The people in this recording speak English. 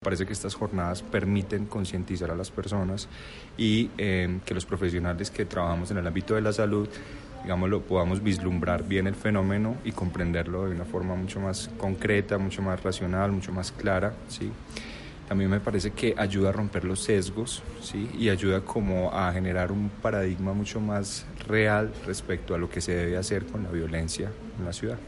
Parece que estas jornadas permiten concientizar a las personas y eh, que los profesionales que trabajamos en el ámbito de la salud, digámoslo, podamos vislumbrar bien el fenómeno y comprenderlo de una forma mucho más concreta, mucho más racional, mucho más clara, ¿sí? También me parece que ayuda a romper los sesgos, ¿sí? Y ayuda como a generar un paradigma mucho más real respecto a lo que se debe hacer con la violencia en la ciudad.